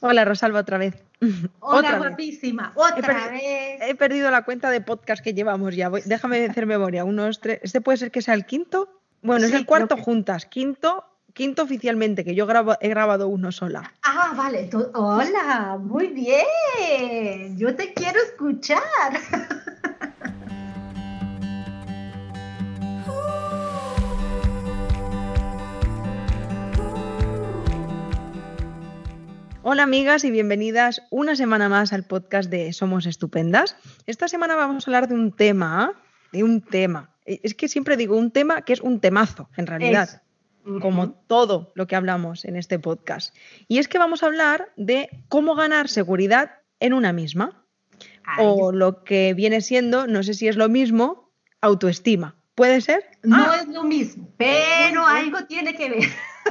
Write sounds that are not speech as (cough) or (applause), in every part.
Hola Rosalba otra vez. (laughs) Hola guapísima, otra vez. He perdido la cuenta de podcast que llevamos ya. déjame hacer memoria. Unos, tres. ¿Este puede ser que sea el quinto? Bueno, es el cuarto juntas. Quinto, quinto oficialmente, que yo he grabado uno sola. Ah, vale. Hola, muy bien. Yo te quiero escuchar. (laughs) Hola amigas y bienvenidas una semana más al podcast de Somos Estupendas. Esta semana vamos a hablar de un tema, de un tema. Es que siempre digo un tema que es un temazo, en realidad, como todo lo que hablamos en este podcast. Y es que vamos a hablar de cómo ganar seguridad en una misma. O lo que viene siendo, no sé si es lo mismo, autoestima. ¿Puede ser? No ah. es lo mismo, pero algo tiene que ver.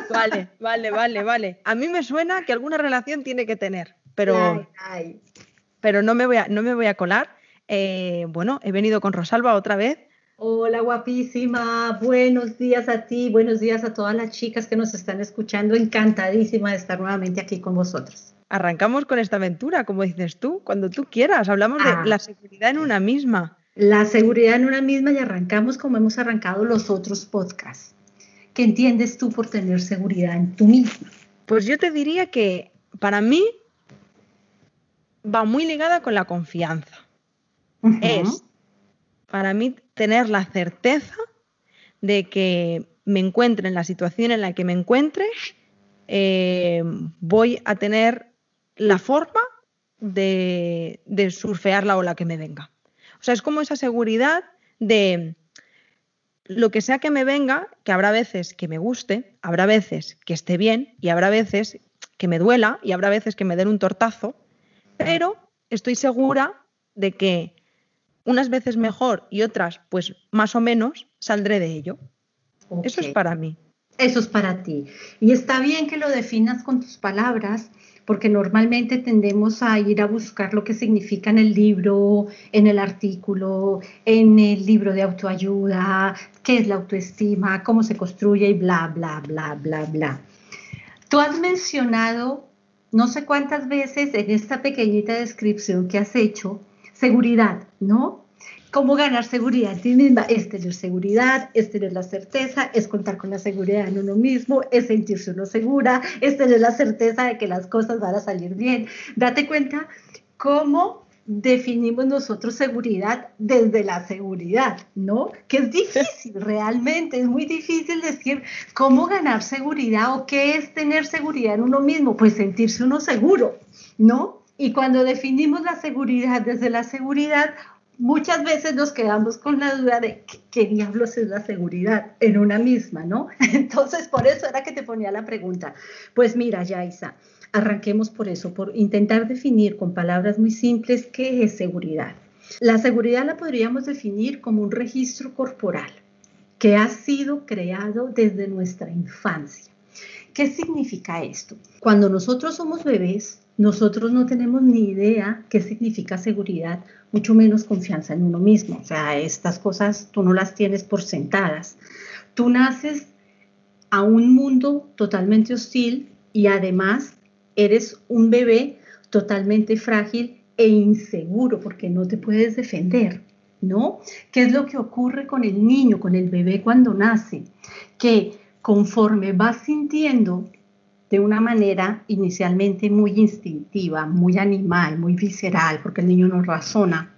Vale, vale, vale, vale. A mí me suena que alguna relación tiene que tener, pero, pero no, me voy a, no me voy a colar. Eh, bueno, he venido con Rosalba otra vez. Hola guapísima, buenos días a ti, buenos días a todas las chicas que nos están escuchando, encantadísima de estar nuevamente aquí con vosotros. Arrancamos con esta aventura, como dices tú, cuando tú quieras, hablamos de ah. la seguridad en una misma. La seguridad en una misma y arrancamos como hemos arrancado los otros podcasts. ¿Qué entiendes tú por tener seguridad en tú mismo? Pues yo te diría que para mí va muy ligada con la confianza. Es para mí tener la certeza de que me encuentre en la situación en la que me encuentre, eh, voy a tener la forma de, de surfear la ola que me venga. O sea, es como esa seguridad de lo que sea que me venga, que habrá veces que me guste, habrá veces que esté bien y habrá veces que me duela y habrá veces que me den un tortazo, pero estoy segura de que unas veces mejor y otras pues más o menos saldré de ello. Eso es para mí. Eso es para ti. Y está bien que lo definas con tus palabras, porque normalmente tendemos a ir a buscar lo que significa en el libro, en el artículo, en el libro de autoayuda, qué es la autoestima, cómo se construye y bla, bla, bla, bla, bla. Tú has mencionado no sé cuántas veces en esta pequeñita descripción que has hecho, seguridad, ¿no? Cómo ganar seguridad en ti misma, es tener seguridad, es tener la certeza, es contar con la seguridad en uno mismo, es sentirse uno segura, es tener la certeza de que las cosas van a salir bien. Date cuenta cómo definimos nosotros seguridad desde la seguridad, ¿no? Que es difícil (laughs) realmente, es muy difícil decir cómo ganar seguridad o qué es tener seguridad en uno mismo, pues sentirse uno seguro, ¿no? Y cuando definimos la seguridad desde la seguridad, muchas veces nos quedamos con la duda de qué, diablos es la seguridad en una misma, ¿no? (laughs) Entonces, por eso era que te ponía la pregunta. Pues mira, Yaisa, arranquemos por eso, por intentar definir con palabras muy simples qué es seguridad. La seguridad la podríamos definir como un registro corporal que ha sido creado desde nuestra infancia. ¿Qué significa esto? Cuando nosotros somos bebés, nosotros no tenemos ni idea qué significa seguridad, mucho menos confianza en uno mismo. O sea, estas cosas tú no las tienes por sentadas. Tú naces a un mundo totalmente hostil y además eres un bebé totalmente frágil e inseguro porque no te puedes defender, ¿no? ¿Qué es lo que ocurre con el niño, con el bebé cuando nace? Que conforme va sintiendo de una manera inicialmente muy instintiva, muy animal, muy visceral, porque el niño no razona.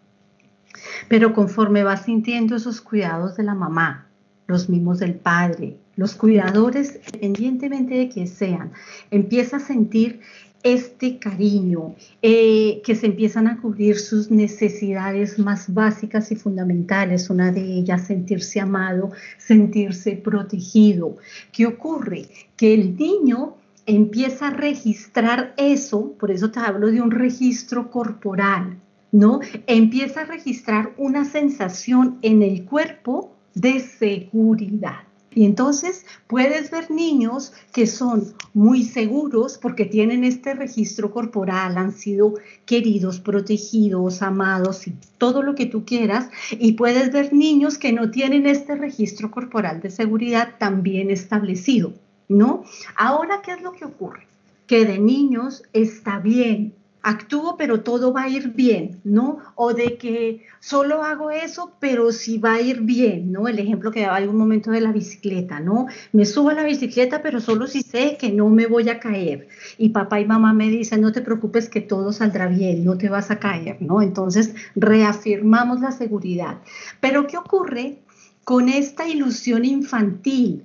Pero conforme va sintiendo esos cuidados de la mamá, los mimos del padre, los cuidadores, independientemente de que sean, empieza a sentir este cariño, eh, que se empiezan a cubrir sus necesidades más básicas y fundamentales, una de ellas sentirse amado, sentirse protegido. ¿Qué ocurre? Que el niño empieza a registrar eso, por eso te hablo de un registro corporal, ¿no? Empieza a registrar una sensación en el cuerpo de seguridad. Y entonces puedes ver niños que son muy seguros porque tienen este registro corporal, han sido queridos, protegidos, amados y todo lo que tú quieras. Y puedes ver niños que no tienen este registro corporal de seguridad también establecido. ¿No? Ahora, ¿qué es lo que ocurre? que de niños está bien, actúo pero todo va a ir bien, ¿no? O de que solo hago eso pero sí va a ir bien, ¿no? El ejemplo que daba algún momento de la bicicleta, ¿no? Me subo a la bicicleta pero solo si sé que no me voy a caer. Y papá y mamá me dicen, no te preocupes que todo saldrá bien, no te vas a caer, ¿no? Entonces reafirmamos la seguridad. Pero ¿qué ocurre con esta ilusión infantil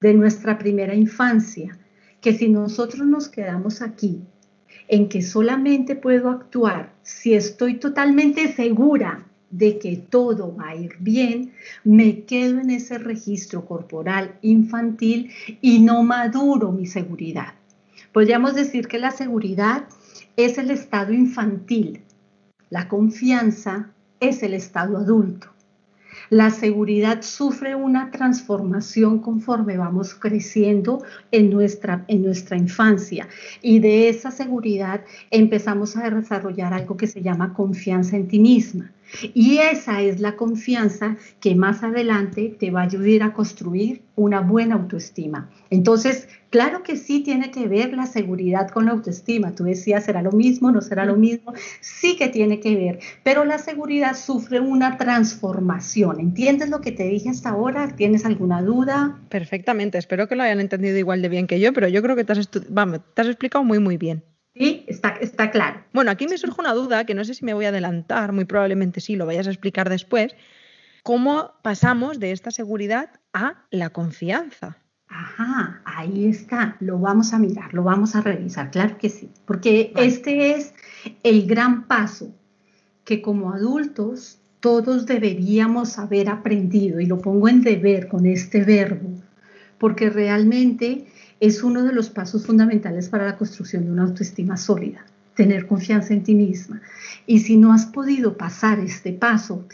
de nuestra primera infancia? Que si nosotros nos quedamos aquí en que solamente puedo actuar si estoy totalmente segura de que todo va a ir bien, me quedo en ese registro corporal infantil y no maduro mi seguridad. Podríamos decir que la seguridad es el estado infantil, la confianza es el estado adulto. La seguridad sufre una transformación conforme vamos creciendo en nuestra, en nuestra infancia y de esa seguridad empezamos a desarrollar algo que se llama confianza en ti misma. Y esa es la confianza que más adelante te va a ayudar a construir una buena autoestima. Entonces, claro que sí tiene que ver la seguridad con la autoestima. Tú decías, ¿será lo mismo? ¿No será lo mismo? Sí que tiene que ver, pero la seguridad sufre una transformación. ¿Entiendes lo que te dije hasta ahora? ¿Tienes alguna duda? Perfectamente, espero que lo hayan entendido igual de bien que yo, pero yo creo que te has, Vamos, te has explicado muy, muy bien. Sí, está, está claro. Bueno, aquí me surge una duda que no sé si me voy a adelantar, muy probablemente sí, lo vayas a explicar después. ¿Cómo pasamos de esta seguridad a la confianza? Ajá, ahí está, lo vamos a mirar, lo vamos a revisar, claro que sí, porque este es el gran paso que como adultos todos deberíamos haber aprendido, y lo pongo en deber con este verbo, porque realmente es uno de los pasos fundamentales para la construcción de una autoestima sólida, tener confianza en ti misma. Y si no has podido pasar este paso,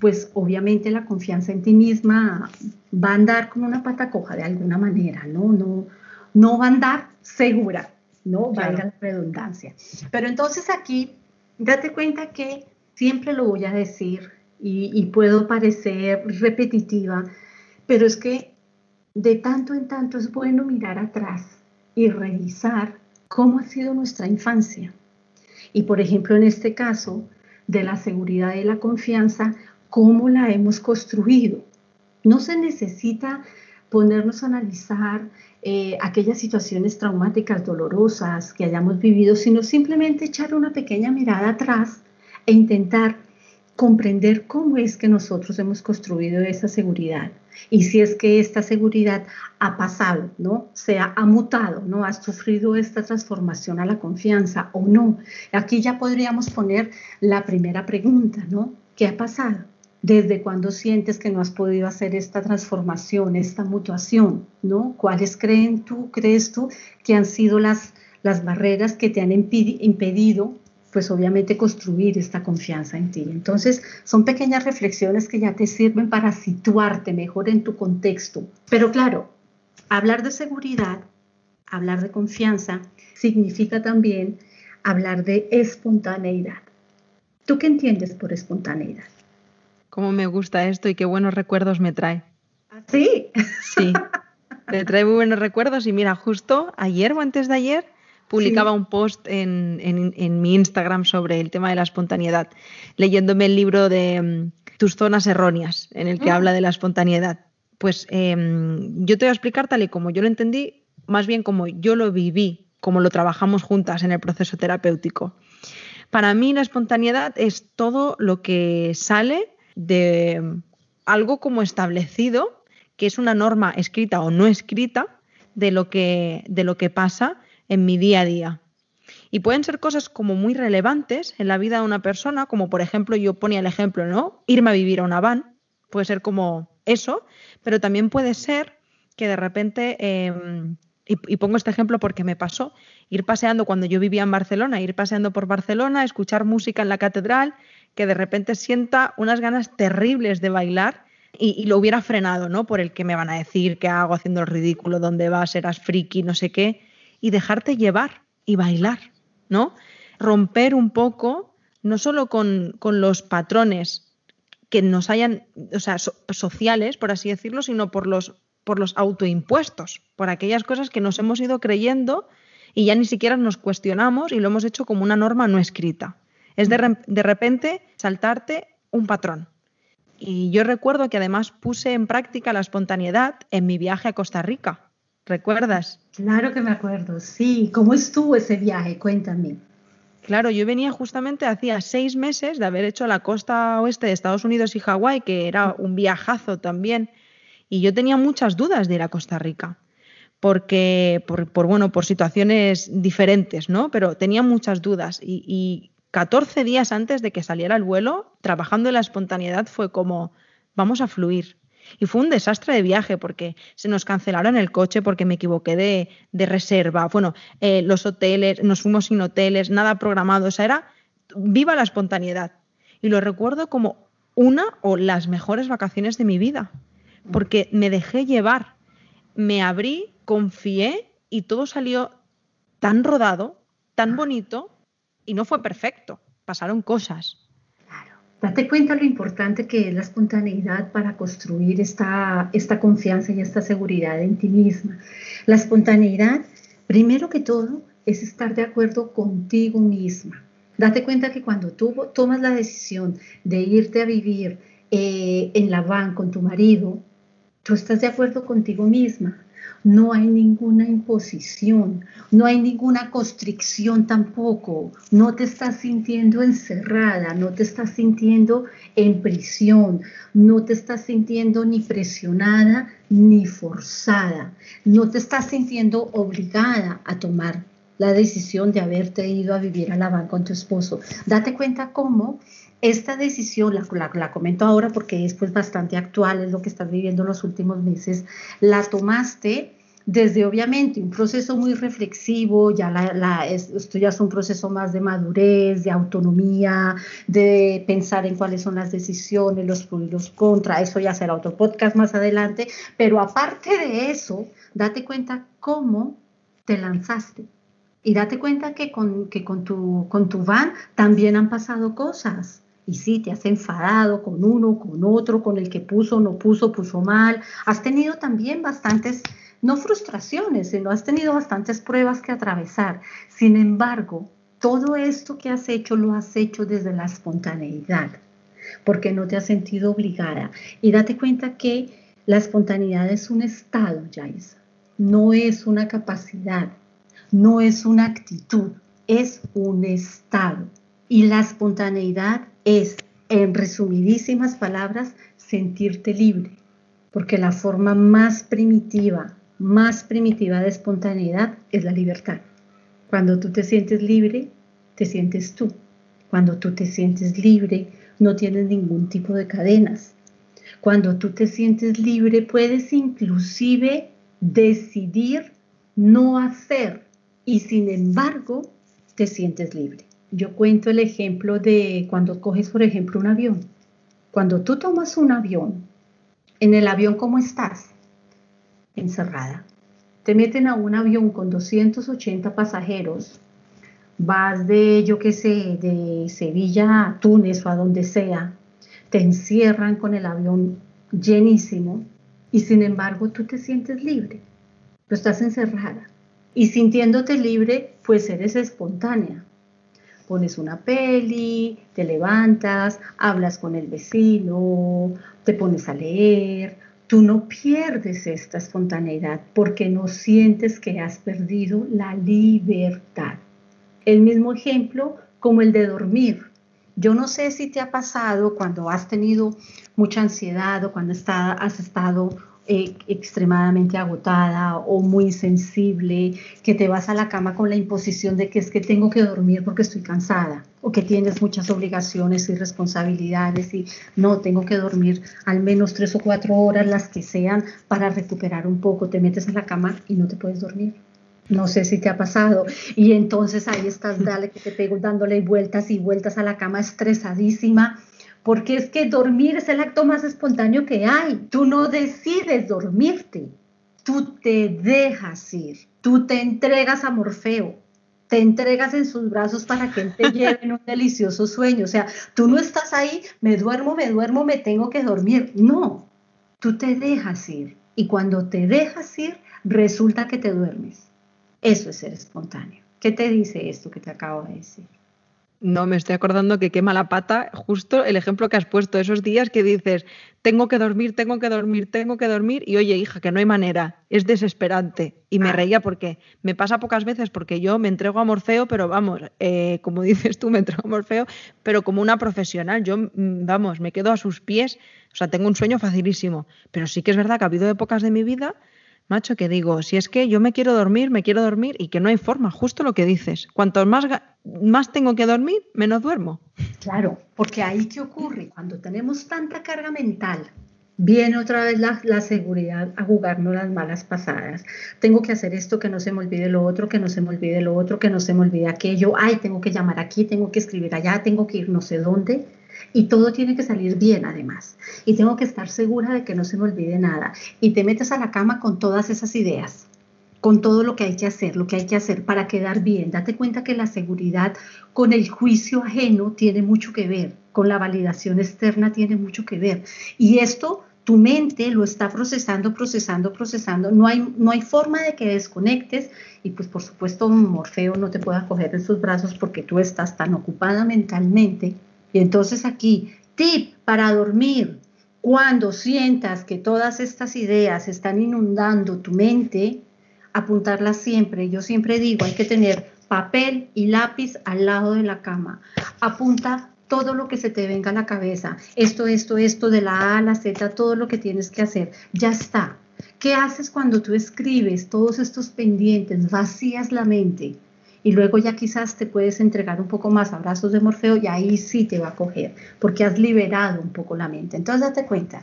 pues obviamente la confianza en ti misma va a andar con una pata coja de alguna manera, ¿no? No, no va a andar segura, ¿no? Valga la redundancia. Pero entonces aquí, date cuenta que siempre lo voy a decir y, y puedo parecer repetitiva, pero es que de tanto en tanto es bueno mirar atrás y revisar cómo ha sido nuestra infancia. Y por ejemplo, en este caso de la seguridad y la confianza, cómo la hemos construido. No se necesita ponernos a analizar eh, aquellas situaciones traumáticas, dolorosas que hayamos vivido, sino simplemente echar una pequeña mirada atrás e intentar comprender cómo es que nosotros hemos construido esa seguridad y si es que esta seguridad ha pasado, ¿no? Se ha, mutado, ¿no? Ha sufrido esta transformación a la confianza o no. Aquí ya podríamos poner la primera pregunta, ¿no? ¿Qué ha pasado? ¿Desde cuándo sientes que no has podido hacer esta transformación, esta mutuación, ¿no? ¿Cuáles creen tú, crees tú que han sido las, las barreras que te han impedido pues obviamente construir esta confianza en ti. Entonces, son pequeñas reflexiones que ya te sirven para situarte mejor en tu contexto. Pero claro, hablar de seguridad, hablar de confianza, significa también hablar de espontaneidad. ¿Tú qué entiendes por espontaneidad? Cómo me gusta esto y qué buenos recuerdos me trae. ¿Ah, sí? Sí, (laughs) me trae muy buenos recuerdos y mira, justo ayer o antes de ayer publicaba un post en, mi Instagram sobre el tema de la espontaneidad, leyéndome el libro de mm, Tus zonas erróneas, en el que habla de la espontaneidad. Pues em, yo te voy a explicar tal y como yo lo entendí, más bien como yo lo viví, como lo trabajamos juntas en el proceso terapéutico. Para mí la espontaneidad es todo lo que sale de algo como establecido, que es una norma escrita o no escrita de lo que, de lo que pasa en mi día a día. Y pueden ser cosas como muy relevantes en la vida de una persona, como por ejemplo, yo ponía el ejemplo, ¿no? Irme a vivir a una van, puede ser como eso, pero también puede ser que de repente, em, y, pongo este ejemplo porque me pasó, ir paseando cuando yo vivía en Barcelona, ir paseando por Barcelona, escuchar música en la catedral, que de repente sienta unas ganas terribles de bailar y, y, lo hubiera frenado, ¿no? Por el que me van a decir, qué hago haciendo el ridículo, dónde vas, serás friki, no sé qué y dejarte llevar y bailar, ¿no? Romper un poco, no solo con, los patrones que nos hayan, o sea, sociales, por así decirlo, sino por los, por los autoimpuestos, por aquellas cosas que nos hemos ido creyendo y ya ni siquiera nos cuestionamos y lo hemos hecho como una norma no escrita. Es de, de repente saltarte un patrón. Y yo recuerdo que además puse en práctica la espontaneidad en mi viaje a Costa Rica. ¿Recuerdas? Claro que me acuerdo, sí. ¿Cómo estuvo ese viaje? Cuéntame. Claro, yo venía justamente hacía seis meses de haber hecho la costa oeste de Estados Unidos y Hawái, que era un viajazo también, y yo tenía muchas dudas de ir a Costa Rica, porque por, bueno, por situaciones diferentes, ¿no? Pero tenía muchas dudas y, y 14 días antes de que saliera el vuelo, trabajando en la espontaneidad, fue como, vamos a fluir, y fue un desastre de viaje porque se nos cancelaron el coche porque me equivoqué de, reserva. Bueno, eh, los hoteles, nos fuimos sin hoteles, nada programado. O sea, era viva la espontaneidad. Y lo recuerdo como una o las mejores vacaciones de mi vida. Porque me dejé llevar, me abrí, confié y todo salió tan rodado, tan bonito y no fue perfecto. Pasaron cosas Date cuenta lo importante que es la espontaneidad para construir esta, esta confianza y esta seguridad en ti misma. La espontaneidad, primero que todo, es estar de acuerdo contigo misma. Date cuenta que cuando tú tomas la decisión de irte a vivir eh, en la van con tu marido, tú estás de acuerdo contigo misma no hay ninguna imposición, no hay ninguna constricción tampoco, no te estás sintiendo encerrada, no te estás sintiendo en prisión, no te estás sintiendo ni presionada ni forzada, no te estás sintiendo obligada a tomar la decisión de haberte ido a vivir a La Habana con tu esposo. Date cuenta cómo esta decisión, la, la, comento ahora porque es pues bastante actual, es lo que estás viviendo en los últimos meses, la tomaste desde obviamente un proceso muy reflexivo, ya esto ya es un proceso más de madurez, de autonomía, de pensar en cuáles son las decisiones, los pros y los contras, eso ya será otro podcast más adelante, pero aparte de eso, date cuenta cómo te lanzaste. Y date cuenta que con, que con, tu, con tu van también han pasado cosas. Y sí, te has enfadado con uno, con otro, con el que puso, no puso, puso mal. Has tenido también bastantes no frustraciones, sino has tenido bastantes pruebas que atravesar. Sin embargo, todo esto que has hecho lo has hecho desde la espontaneidad, porque no te has sentido obligada. Y date cuenta que la espontaneidad es un estado, Jaisa, no es una capacidad, no es una actitud, es un estado. Y la espontaneidad es, en resumidísimas palabras, sentirte libre, porque la forma más primitiva más primitiva de espontaneidad es la libertad. Cuando tú te sientes libre, te sientes tú. Cuando tú te sientes libre, no tienes ningún tipo de cadenas. Cuando tú te sientes libre, puedes inclusive decidir no hacer y sin embargo te sientes libre. Yo cuento el ejemplo de cuando coges, por ejemplo, un avión. Cuando tú tomas un avión, en el avión, ¿cómo estás? Encerrada. Te meten a un avión con 280 pasajeros, vas de, yo qué sé, de Sevilla a Túnez o a donde sea, te encierran con el avión llenísimo y sin embargo tú te sientes libre, tú estás encerrada. Y sintiéndote libre, pues eres espontánea. Pones una peli, te levantas, hablas con el vecino, te pones a leer, tú no pierdes esta espontaneidad porque no sientes que has perdido la libertad. El mismo ejemplo como el de dormir. Yo no sé si te ha pasado cuando has tenido mucha ansiedad o cuando has estado eh, extremadamente agotada o muy sensible, que te vas a la cama con la imposición de que es que tengo que dormir porque estoy cansada o que tienes muchas obligaciones y responsabilidades y no, tengo que dormir al menos tres o cuatro horas, las que sean, para recuperar un poco. Te metes a la cama y no te puedes dormir. No sé si te ha pasado. Y entonces ahí estás, dale que te pego dándole vueltas y vueltas a la cama estresadísima porque es que dormir es el acto más espontáneo que hay. Tú no decides dormirte, tú te dejas ir, tú te entregas a Morfeo, te entregas en sus brazos para que él te (laughs) lleve en un delicioso sueño. O sea, tú no estás ahí, me duermo, me duermo, me tengo que dormir. No, tú te dejas ir. Y cuando te dejas ir, resulta que te duermes. Eso es ser espontáneo. ¿Qué te dice esto que te acabo de decir? No, me estoy acordando que quema la pata justo el ejemplo que has puesto, esos días que dices, tengo que dormir, tengo que dormir, tengo que dormir, y oye, hija, que no hay manera, es desesperante. Y me ah. reía porque me pasa pocas veces porque yo me entrego a Morfeo, pero vamos, eh, como (laughs) dices tú, me entrego a Morfeo, pero como una profesional, yo, mm, vamos, me quedo a sus pies, o sea, tengo un sueño facilísimo, pero sí que es verdad que ha habido épocas de mi vida macho, que digo, si es que yo me quiero dormir, me quiero dormir y que no hay forma, justo lo que dices. Cuanto más, más tengo que dormir, menos duermo. Claro, porque ahí qué ocurre, cuando tenemos tanta carga mental, viene otra vez la, la, seguridad a jugarnos las malas pasadas. Tengo que hacer esto, que no se me olvide lo otro, que no se me olvide lo otro, que no se me olvide aquello. Ay, tengo que llamar aquí, tengo que escribir allá, tengo que ir no sé dónde y todo tiene que salir bien además. Y tengo que estar segura de que no se me olvide nada. Y te metes a la cama con todas esas ideas, con todo lo que hay que hacer, lo que hay que hacer para quedar bien. Date cuenta que la seguridad con el juicio ajeno tiene mucho que ver, con la validación externa tiene mucho que ver. Y esto tu mente lo está procesando, procesando, procesando. No hay, no hay forma de que desconectes y pues por supuesto Morfeo no te pueda coger en sus brazos porque tú estás tan ocupada mentalmente y entonces aquí, tip para dormir. Cuando sientas que todas estas ideas están inundando tu mente, apuntarlas siempre. Yo siempre digo, hay que tener papel y lápiz al lado de la cama. Apunta todo lo que se te venga a la cabeza. Esto, esto, esto, de la A a la Z, todo lo que tienes que hacer. Ya está. ¿Qué haces cuando tú escribes todos estos pendientes, vacías la mente? Y luego ya quizás te puedes entregar un poco más abrazos de Morfeo y ahí sí te va a coger, porque has liberado un poco la mente. Entonces date cuenta,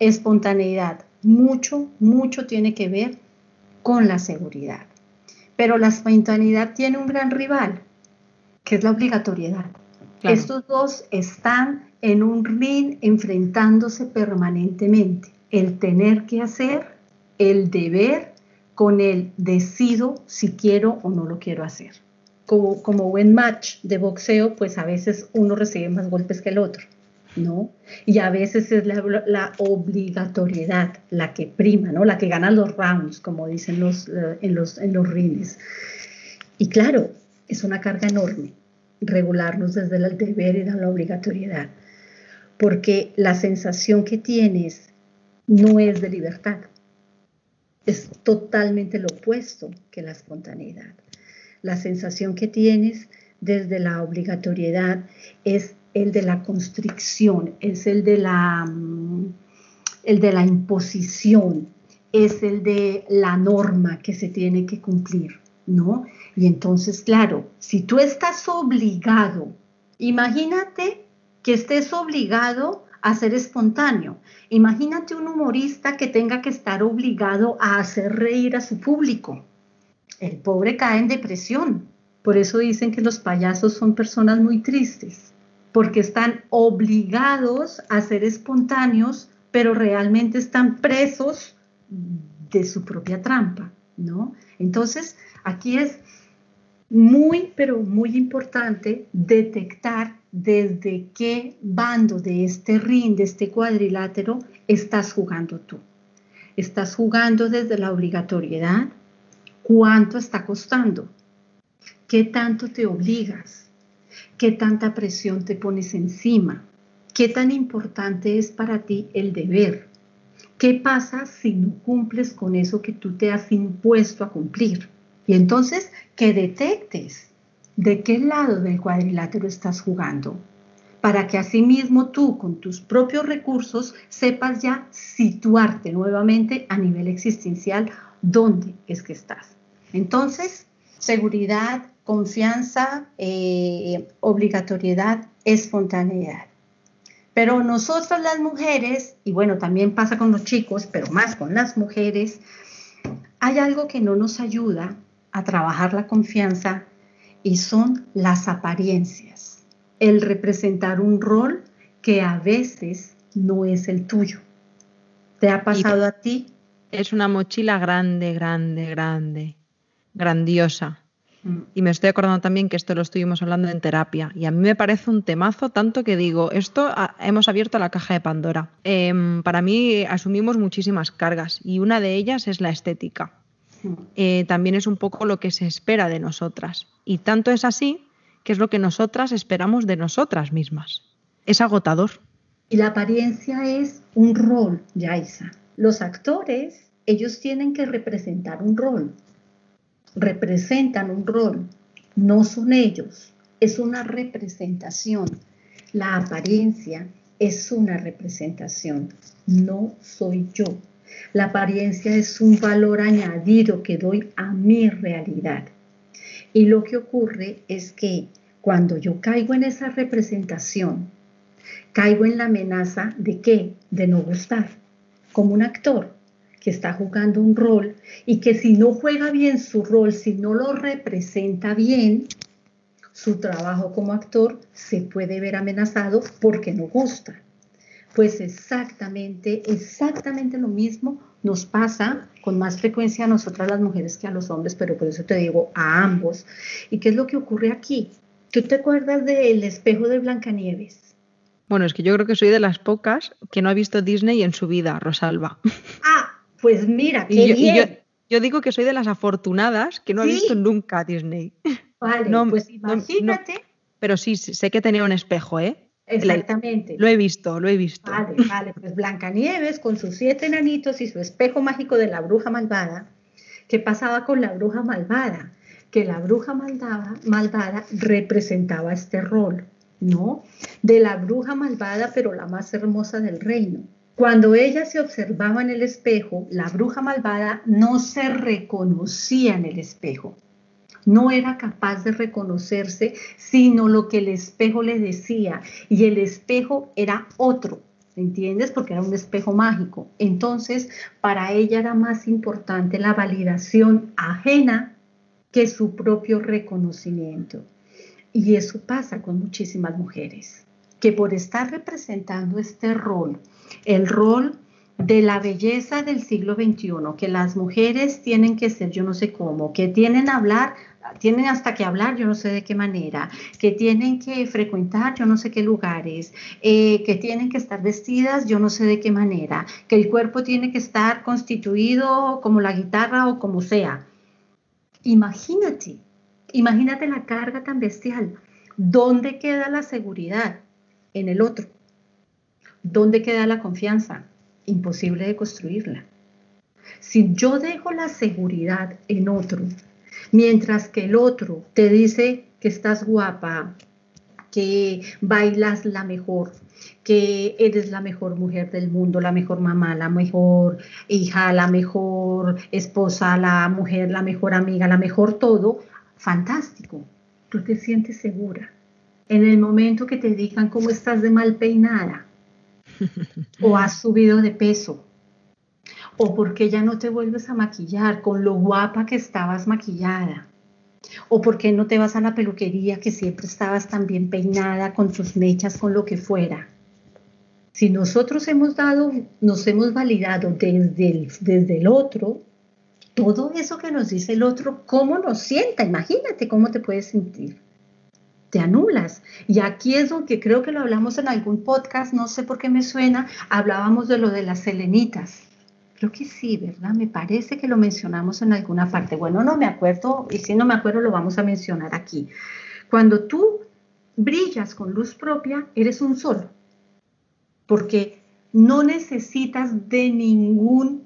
espontaneidad, mucho, mucho tiene que ver con la seguridad. Pero la espontaneidad tiene un gran rival, que es la obligatoriedad. Estos dos están en un ring enfrentándose permanentemente. El tener que hacer, el deber con el decido si quiero o no lo quiero hacer. Como, buen match de boxeo, pues a veces uno recibe más golpes que el otro, ¿no? Y a veces es la, obligatoriedad la que prima, ¿no? La que gana los rounds, como dicen eh, en, los, en los rines. Y claro, es una carga enorme regularnos desde el deber y la obligatoriedad, porque la sensación que tienes no es de libertad, es totalmente lo opuesto que la espontaneidad. La sensación que tienes desde la obligatoriedad es el de la constricción, es el de la, mm, el de la imposición, es el de la norma que se tiene que cumplir, ¿no? Y entonces, claro, si tú estás obligado, imagínate que estés obligado a ser espontáneo. Imagínate un humorista que tenga que estar obligado a hacer reír a su público. El pobre cae en depresión. Por eso dicen que los payasos son personas muy tristes, porque están obligados a ser espontáneos, pero realmente están presos de su propia trampa, ¿no? Entonces, aquí es muy, pero muy importante detectar desde qué bando de este ring, de este cuadrilátero, estás jugando tú. ¿Estás jugando desde la obligatoriedad? ¿Cuánto está costando? ¿Qué tanto te obligas? ¿Qué tanta presión te pones encima? ¿Qué tan importante es para ti el deber? ¿Qué pasa si no cumples con eso que tú te has impuesto a cumplir? Y entonces que detectes de qué lado del cuadrilátero estás jugando, para que asimismo tú con tus propios recursos sepas ya situarte nuevamente a nivel existencial dónde es que estás. Entonces, seguridad, confianza, eh, obligatoriedad, espontaneidad. Pero nosotros las mujeres, y bueno, también pasa con los chicos, pero más con las mujeres, hay algo que no nos ayuda a trabajar la confianza y son las apariencias, el representar un rol que a veces no es el tuyo. ¿Te ha pasado a ti? Es una mochila grande, grande, grande, grandiosa. Mm. Y me estoy acordando también que esto lo estuvimos hablando en terapia. Y a mí me parece un temazo, tanto que digo, esto hemos abierto la caja de Pandora. Em, para mí asumimos muchísimas cargas y una de ellas es la estética. Eh, también es un poco lo que se espera de nosotras. Y tanto es así que es lo que nosotras esperamos de nosotras mismas. Es agotador. Y la apariencia es un rol, Yaisa. Los actores, ellos tienen que representar un rol. Representan un rol. No son ellos. Es una representación. La apariencia es una representación. No soy yo. La apariencia es un valor añadido que doy a mi realidad. Y lo que ocurre es que cuando yo caigo en esa representación, caigo en la amenaza de qué? De no gustar. Como un actor que está jugando un rol y que si no juega bien su rol, si no lo representa bien, su trabajo como actor se puede ver amenazado porque no gusta. Pues exactamente, exactamente lo mismo nos pasa con más frecuencia a nosotras las mujeres que a los hombres, pero por eso te digo a ambos. ¿Y qué es lo que ocurre aquí? ¿Tú te acuerdas del espejo de Blancanieves? Bueno, es que yo creo que soy de las pocas que no ha visto Disney en su vida, Rosalba. (laughs) Ah, pues mira, qué yo, bien. yo, digo que soy de las afortunadas que no ha visto nunca Disney. Vale, (laughs) pues imagínate. pero sí, sé que tenía un espejo, ¿eh? Exactamente. Lo he visto, lo he visto. Vale, vale, pues Blancanieves con sus siete enanitos y su espejo mágico de la bruja malvada. ¿Qué pasaba con la bruja malvada? Que la bruja malvada, malvada representaba este rol, ¿no? De la bruja malvada, pero la más hermosa del reino. Cuando ella se observaba en el espejo, la bruja malvada no se reconocía en el espejo no era capaz de reconocerse, sino lo que el espejo le decía. Y el espejo era otro, ¿entiendes? Porque era un espejo mágico. Entonces, para ella era más importante la validación ajena que su propio reconocimiento. Y eso pasa con muchísimas mujeres, que por estar representando este rol, el rol de la belleza del siglo XXI, que las mujeres tienen que ser yo no sé cómo, que tienen hablar tienen hasta que hablar, yo no sé de qué manera, que tienen que frecuentar, yo no sé qué lugares, eh, que tienen que estar vestidas, yo no sé de qué manera, que el cuerpo tiene que estar constituido como la guitarra o como sea. Imagínate, imagínate la carga tan bestial. ¿Dónde queda la seguridad? En el otro. ¿Dónde queda la confianza? Imposible de construirla. Si yo dejo la seguridad en otro, Mientras que el otro te dice que estás guapa, que bailas la mejor, que eres la mejor mujer del mundo, la mejor mamá, la mejor hija, la mejor esposa, la mujer, la mejor amiga, la mejor todo, fantástico. Tú te sientes segura. En el momento que te digan cómo estás de mal peinada o has subido de peso o porque ya no te vuelves a maquillar con lo guapa que estabas maquillada, o porque no te vas a la peluquería que siempre estabas tan bien peinada con tus mechas, con lo que fuera. Si nosotros hemos dado, nos hemos validado desde el, desde el otro, todo eso que nos dice el otro, ¿cómo nos sienta? Imagínate cómo te puedes sentir. Te anulas. Y aquí es donde creo que lo hablamos en algún podcast, no sé por qué me suena, hablábamos de lo de las selenitas. Creo que sí, ¿verdad? Me parece que lo mencionamos en alguna parte. Bueno, no me acuerdo y si no me acuerdo lo vamos a mencionar aquí. Cuando tú brillas con luz propia, eres un sol, porque no necesitas de ningún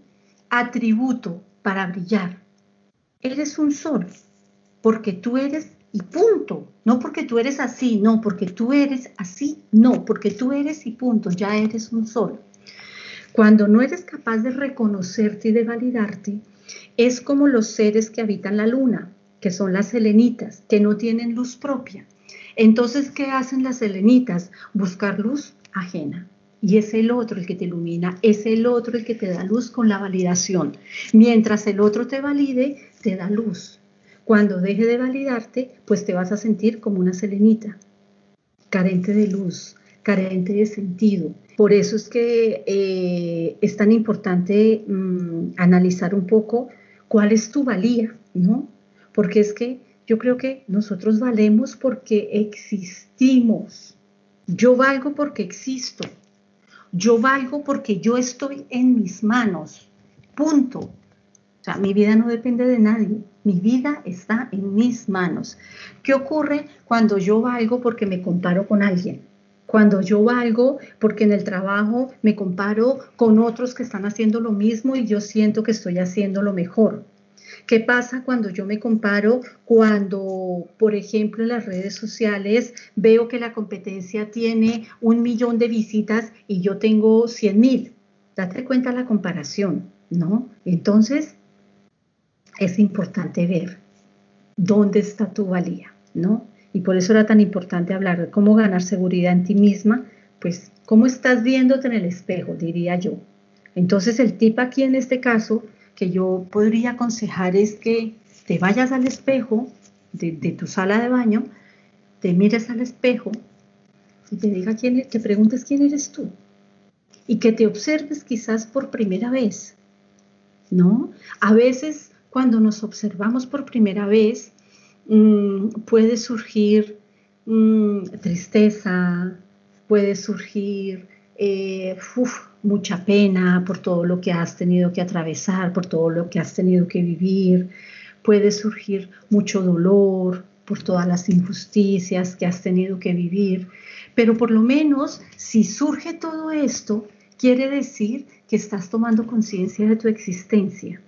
atributo para brillar. Eres un sol, porque tú eres y punto. No porque tú eres así, no, porque tú eres así, no, porque tú eres y punto, ya eres un sol. Cuando no eres capaz de reconocerte y de validarte, es como los seres que habitan la luna, que son las selenitas, que no tienen luz propia. Entonces, ¿qué hacen las selenitas? Buscar luz ajena. Y es el otro el que te ilumina, es el otro el que te da luz con la validación. Mientras el otro te valide, te da luz. Cuando deje de validarte, pues te vas a sentir como una selenita, carente de luz, carente de sentido, por eso es que eh, es tan importante mm, analizar un poco cuál es tu valía, ¿no? Porque es que yo creo que nosotros valemos porque existimos. Yo valgo porque existo. Yo valgo porque yo estoy en mis manos. Punto. sea, mi vida no depende de nadie, mi vida está en mis manos. ¿Qué ocurre cuando yo valgo porque me comparo con alguien? Cuando yo valgo porque en el trabajo me comparo con otros que están haciendo lo mismo y yo siento que estoy haciendo lo mejor. ¿Qué pasa cuando yo me comparo? Cuando, por ejemplo, en las redes sociales veo que la competencia tiene un millón de visitas y yo tengo 100 mil. Date cuenta la comparación, ¿no? Entonces, es importante ver dónde está tu valía, ¿no? Y por eso era tan importante hablar de cómo ganar seguridad en ti misma, pues cómo estás viéndote en el espejo, diría yo. Entonces el tip aquí en este caso que yo podría aconsejar es que te vayas al espejo de, tu sala de baño, te mires al espejo y te diga quién, te preguntes quién eres tú y que te observes quizás por primera vez, ¿no? A veces cuando nos observamos por primera vez mm, puede surgir mm, tristeza, puede surgir eh, mucha pena por todo lo que has tenido que atravesar, por todo lo que has tenido que vivir. Puede surgir mucho dolor por todas las injusticias que has tenido que vivir. Pero por lo menos si surge todo esto, quiere decir que estás tomando conciencia de tu existencia.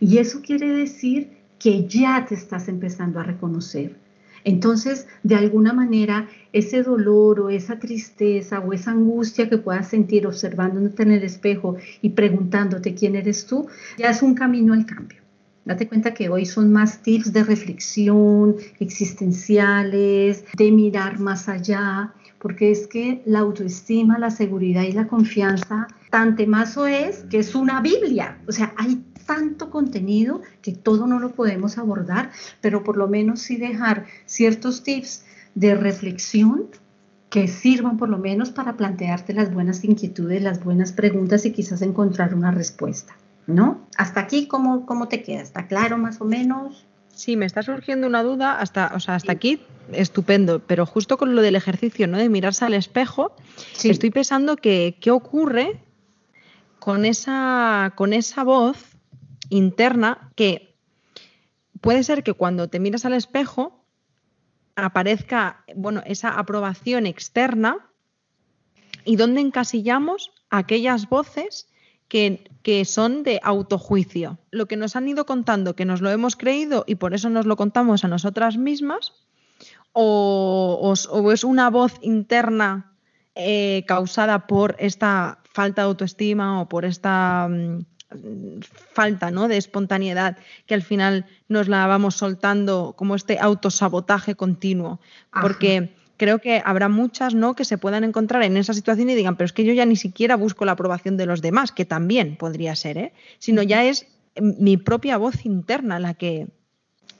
Y eso quiere decir que ya te estás empezando a reconocer. Entonces, de alguna manera, ese dolor o esa tristeza o esa angustia que puedas sentir observándote en el espejo y preguntándote quién eres tú, ya es un camino al cambio. Date cuenta que hoy son más tips de reflexión, existenciales, de mirar más allá, porque es que la autoestima, la seguridad y la confianza, tan temazo es que es una Biblia. O sea, hay tanto contenido que todo no lo podemos abordar, pero por lo menos sí dejar ciertos tips de reflexión que sirvan por lo menos para plantearte las buenas inquietudes, las buenas preguntas y quizás encontrar una respuesta, ¿no? Hasta aquí, ¿cómo, cómo te queda? ¿Está claro más o menos? Sí, me está surgiendo una duda hasta, o sea, hasta aquí estupendo, pero justo con lo del ejercicio, ¿no? De mirarse al espejo, estoy pensando que qué ocurre con esa, con esa voz interna que puede ser que cuando te miras al espejo aparezca, bueno, esa aprobación externa y donde encasillamos aquellas voces que, que, son de autojuicio. Lo que nos han ido contando, que nos lo hemos creído y por eso nos lo contamos a nosotras mismas, o, es una voz interna eh, causada por esta falta de autoestima o por esta mm, falta ¿no? de espontaneidad que al final nos la vamos soltando como este autosabotaje continuo. Porque creo que habrá muchas ¿no? que se puedan encontrar en esa situación y digan, pero es que yo ya ni siquiera busco la aprobación de los demás, que también podría ser, ¿eh? sino ya es mi propia voz interna la que,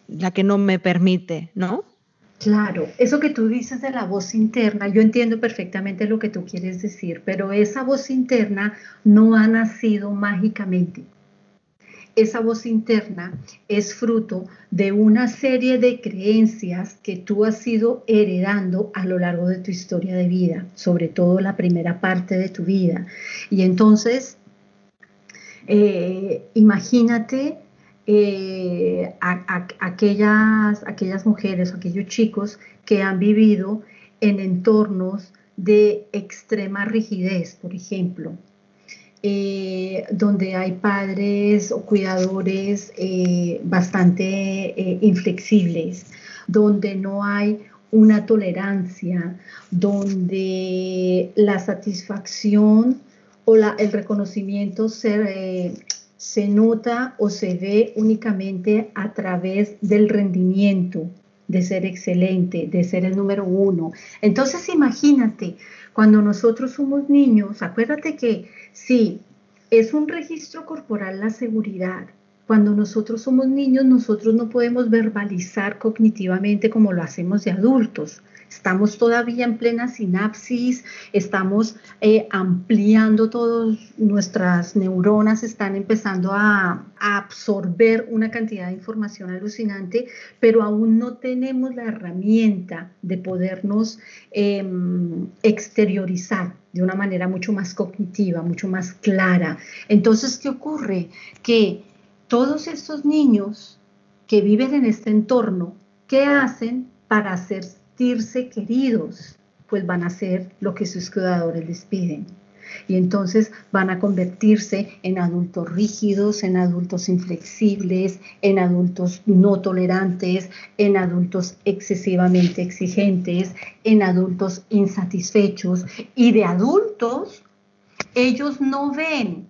la que no me permite, ¿no? Claro, eso que tú dices de la voz interna, yo entiendo perfectamente lo que tú quieres decir, pero esa voz interna no ha nacido mágicamente. Esa voz interna es fruto de una serie de creencias que tú has ido heredando a lo largo de tu historia de vida, sobre todo la primera parte de tu vida. Y entonces, eh, imagínate eh, aquellas, aquellas mujeres, aquellos chicos que han vivido en entornos de extrema rigidez, por ejemplo, eh, donde hay padres o cuidadores eh, bastante inflexibles, donde no hay una tolerancia, donde la satisfacción o la, el reconocimiento se, se nota o se ve únicamente a través del rendimiento, de ser excelente, de ser el número uno. Entonces imagínate, cuando nosotros somos niños, acuérdate que sí, es un registro corporal la seguridad. Cuando nosotros somos niños, nosotros no podemos verbalizar cognitivamente como lo hacemos de adultos. Estamos todavía en plena sinapsis, estamos eh, ampliando todas nuestras neuronas, están empezando a, absorber una cantidad de información alucinante, pero aún no tenemos la herramienta de podernos em, exteriorizar de una manera mucho más cognitiva, mucho más clara. Entonces, ¿qué ocurre? Que todos estos niños que viven en este entorno, ¿qué hacen para queridos? Pues van a hacer lo que sus cuidadores les piden y entonces van a convertirse en adultos rígidos, en adultos inflexibles, en adultos no tolerantes, en adultos excesivamente exigentes, en adultos insatisfechos y de adultos ellos no ven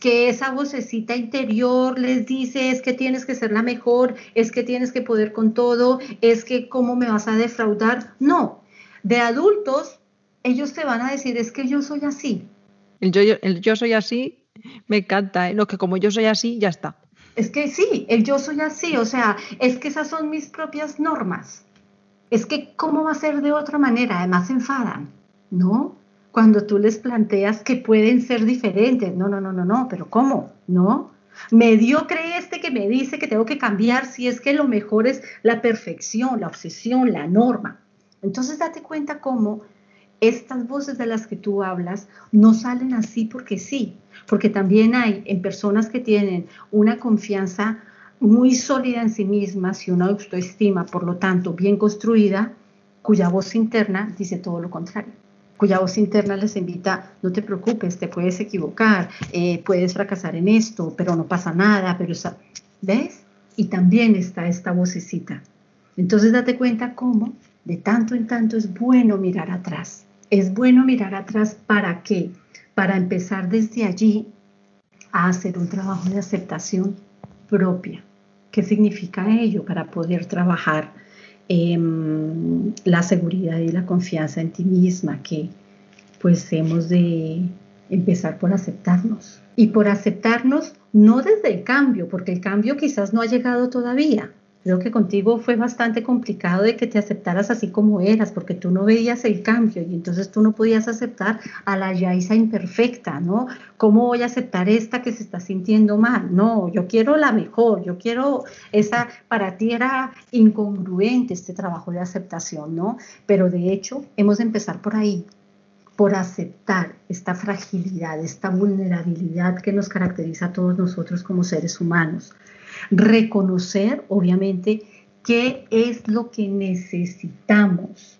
que esa vocecita interior les dice es que tienes que ser la mejor, es que tienes que poder con todo, es que cómo me vas a defraudar. No, de adultos ellos te van a decir, es que yo soy así. El yo, yo soy así me encanta, ¿eh? lo que como yo soy así, ya está. Es que sí, el yo soy así, o sea, es que esas son mis propias normas. Es que, ¿cómo va a ser de otra manera? Además, se enfadan, ¿no? Cuando tú les planteas que pueden ser diferentes. No, no, no, no, no, pero ¿cómo? ¿No? Mediocre este que me dice que tengo que cambiar si es que lo mejor es la perfección, la obsesión, la norma. Entonces, date cuenta cómo estas voces de las que tú hablas no salen así porque sí, porque también hay en personas que tienen una confianza muy sólida en sí mismas y una autoestima, por lo tanto, bien construida, cuya voz interna dice todo lo contrario, cuya voz interna les invita, no te preocupes, te puedes equivocar, eh, puedes fracasar en esto, pero no pasa nada, pero ¿ves? Y también está esta vocecita. Entonces date cuenta cómo de tanto en tanto es bueno mirar atrás es bueno mirar atrás para qué? Para empezar desde allí a hacer un trabajo de aceptación propia. ¿Qué significa ello? Para poder trabajar la seguridad y la confianza en ti misma, que pues hemos de empezar por aceptarnos. Y por aceptarnos no desde el cambio, porque el cambio quizás no ha llegado todavía, Creo que contigo fue bastante complicado de que te aceptaras así como eras, porque tú no veías el cambio y entonces tú no podías aceptar a la Yaisa imperfecta, ¿no? ¿Cómo voy a aceptar esta que se está sintiendo mal? No, yo quiero la mejor, yo quiero esa, para ti era incongruente este trabajo de aceptación, ¿no? Pero de hecho hemos de empezar por ahí, por aceptar esta fragilidad, esta vulnerabilidad que nos caracteriza a todos nosotros como seres humanos reconocer, obviamente, qué es lo que necesitamos.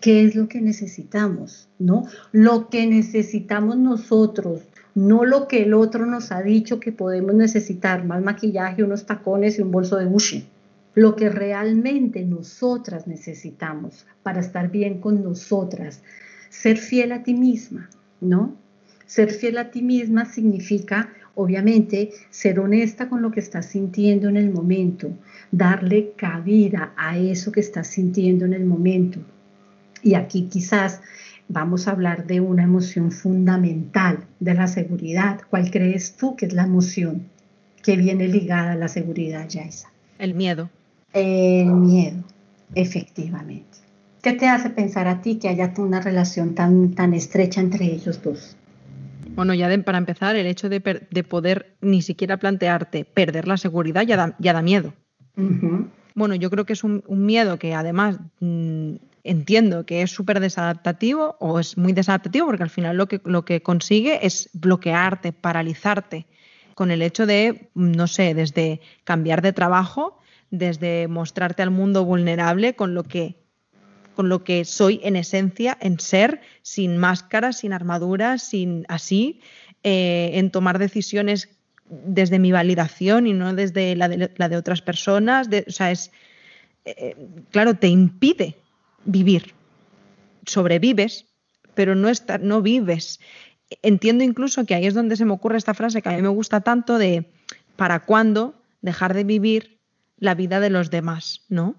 ¿Qué es lo que necesitamos? ¿No? Lo que necesitamos nosotros, no lo que el otro nos ha dicho que podemos necesitar, más maquillaje, unos tacones y un bolso de Gucci. Lo que realmente nosotras necesitamos para estar bien con nosotras, ser fiel a ti misma, ¿no? Ser fiel a ti misma significa Obviamente, ser honesta con lo que estás sintiendo en el momento, darle cabida a eso que estás sintiendo en el momento. Y aquí quizás vamos a hablar de una emoción fundamental de la seguridad. ¿Cuál crees tú que es la emoción que viene ligada a la seguridad, Yaisa? El miedo. El miedo, efectivamente. ¿Qué te hace pensar a ti que haya una relación tan, tan estrecha entre ellos dos? Bueno, ya para empezar, el hecho de, poder ni siquiera plantearte perder la seguridad ya da, miedo. Bueno, yo creo que es un, miedo que además mm, entiendo que es súper desadaptativo o es muy desadaptativo porque al final lo que, lo que consigue es bloquearte, paralizarte con el hecho de, no sé, desde cambiar de trabajo, desde mostrarte al mundo vulnerable con lo que con lo que soy en esencia, en ser, sin máscaras, sin armaduras, sin así, eh, en tomar decisiones desde mi validación y no desde la de, otras personas. o sea, es, eh, claro, te impide vivir. Sobrevives, pero no, no vives. Entiendo incluso que ahí es donde se me ocurre esta frase que a mí me gusta tanto de ¿para cuándo dejar de vivir la vida de los demás? ¿No?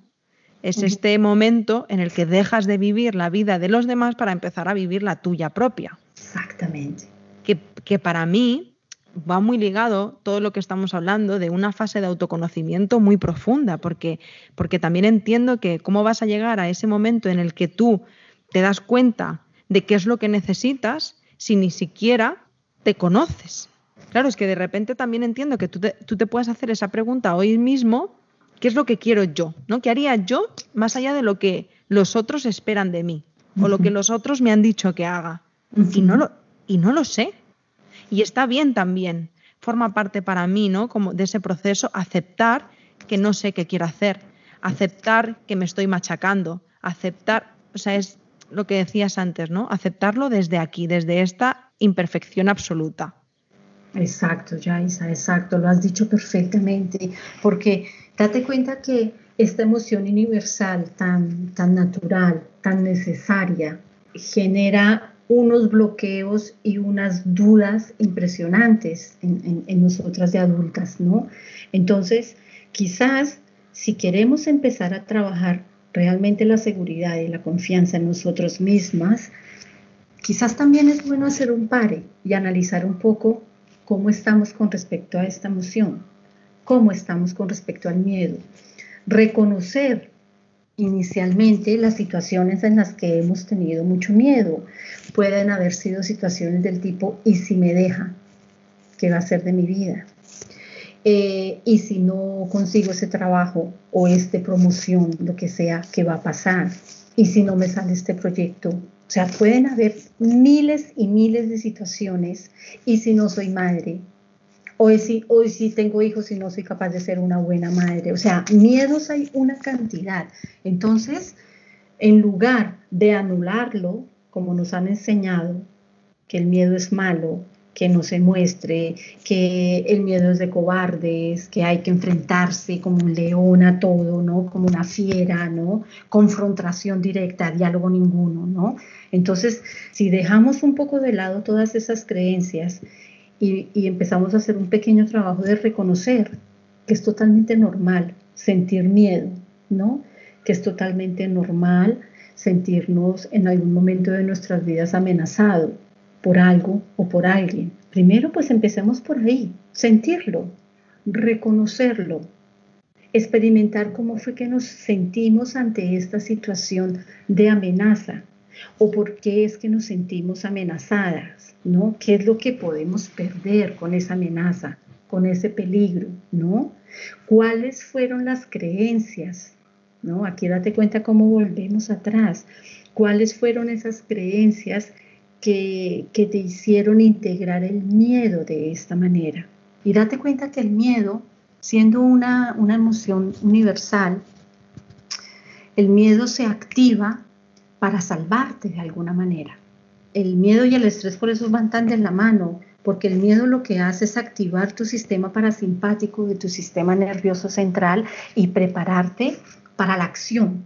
Es este momento en el que dejas de vivir la vida de los demás para empezar a vivir la tuya propia. Exactamente. Que, para mí va muy ligado todo lo que estamos hablando de una fase de autoconocimiento muy profunda, porque, porque también entiendo que cómo vas a llegar a ese momento en el que tú te das cuenta de qué es lo que necesitas si ni siquiera te conoces. Claro, es que de repente también entiendo que tú te, tú te puedes hacer esa pregunta hoy mismo ¿Qué es lo que quiero yo? ¿no? ¿Qué haría yo más allá de lo que los otros esperan de mí? O lo que los otros me han dicho que haga. y, no lo, y no lo sé. Y está bien también, forma parte para mí, ¿no? Como de ese proceso, aceptar que no sé qué quiero hacer, aceptar que me estoy machacando, aceptar, o sea, es lo que decías antes, ¿no? Aceptarlo desde aquí, desde esta imperfección absoluta. Exacto, Yaisa, exacto, lo has dicho perfectamente, porque date cuenta que esta emoción universal tan, tan natural, tan necesaria, genera unos bloqueos y unas dudas impresionantes en, en nosotras de adultas, ¿no? Entonces, quizás si queremos empezar a trabajar realmente la seguridad y la confianza en nosotros mismas, quizás también es bueno hacer un pare y analizar un poco cómo estamos con respecto a esta emoción, cómo estamos con respecto al miedo. Reconocer inicialmente las situaciones en las que hemos tenido mucho miedo. Pueden haber sido situaciones del tipo, ¿y si me deja? ¿Qué va a ser de mi vida? Eh, y si no consigo ese trabajo o esta promoción, lo que sea, ¿qué va a pasar? Y si no me sale este proyecto. O sea, pueden haber miles y miles de situaciones. Y si no soy madre, o si, o si tengo hijos y no soy capaz de ser una buena madre. O sea, miedos hay una cantidad. Entonces, en lugar de anularlo, como nos han enseñado, que el miedo es malo, que no se muestre, que el miedo es de cobardes, que hay que enfrentarse como un león a todo, ¿no? Como una fiera, ¿no? Confrontación directa, diálogo ninguno, ¿no? Entonces, si dejamos un poco de lado todas esas creencias y, empezamos a hacer un pequeño trabajo de reconocer que es totalmente normal sentir miedo, ¿no? Que es totalmente normal sentirnos en algún momento de nuestras vidas amenazados por algo o por alguien. Primero pues empecemos por ahí, sentirlo, reconocerlo, experimentar cómo fue que nos sentimos ante esta situación de amenaza o por qué es que nos sentimos amenazadas, ¿no? ¿Qué es lo que podemos perder con esa amenaza, con ese peligro, ¿no? ¿Cuáles fueron las creencias? ¿No? Aquí date cuenta cómo volvemos atrás. ¿Cuáles fueron esas creencias que, te hicieron integrar el miedo de esta manera. Y date cuenta que el miedo, siendo una, una emoción universal, el miedo se activa para salvarte de alguna manera. El miedo y el estrés por eso van tan de la mano, porque el miedo lo que hace es activar tu sistema parasimpático de tu sistema nervioso central y prepararte para la acción.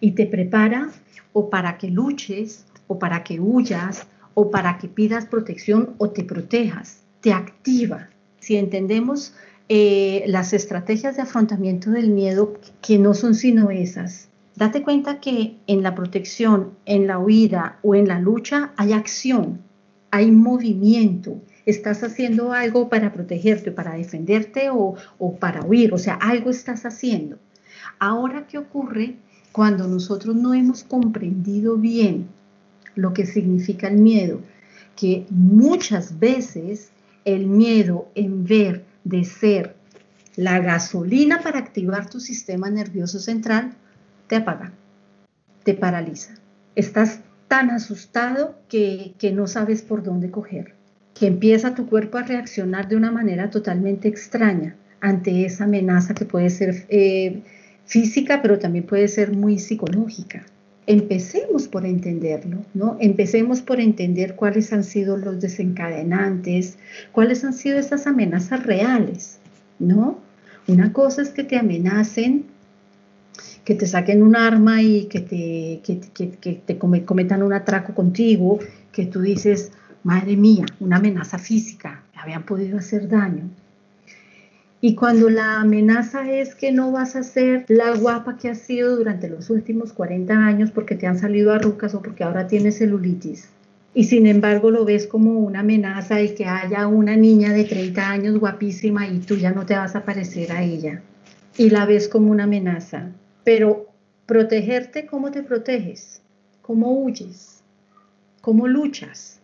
Y te prepara o para que luches o para que huyas o para que pidas protección o te protejas, te activa. Si entendemos eh, las estrategias de afrontamiento del miedo, que no son sino esas, date cuenta que en la protección, en la huida o en la lucha hay acción, hay movimiento. Estás haciendo algo para protegerte, para defenderte o, o para huir, o sea, algo estás haciendo. Ahora, ¿qué ocurre cuando nosotros no hemos comprendido bien lo que significa el miedo, que muchas veces el miedo en ver de ser la gasolina para activar tu sistema nervioso central, te apaga, te paraliza. Estás tan asustado que, no sabes por dónde coger, que empieza tu cuerpo a reaccionar de una manera totalmente extraña ante esa amenaza que puede ser eh, física, pero también puede ser muy psicológica empecemos por entenderlo, ¿no? Empecemos por entender cuáles han sido los desencadenantes, cuáles han sido esas amenazas reales, ¿no? Una cosa es que te amenacen, que te saquen un arma y que te, que, te cometan un atraco contigo, que tú dices, madre mía, una amenaza física, me habían podido hacer daño. Y cuando la amenaza es que no vas a ser la guapa que has sido durante los últimos 40 años porque te han salido arrucas o porque ahora tienes celulitis, y sin embargo lo ves como una amenaza y que haya una niña de 30 años guapísima y tú ya no te vas a parecer a ella, y la ves como una amenaza. Pero protegerte, ¿cómo te proteges? ¿Cómo huyes? ¿Cómo luchas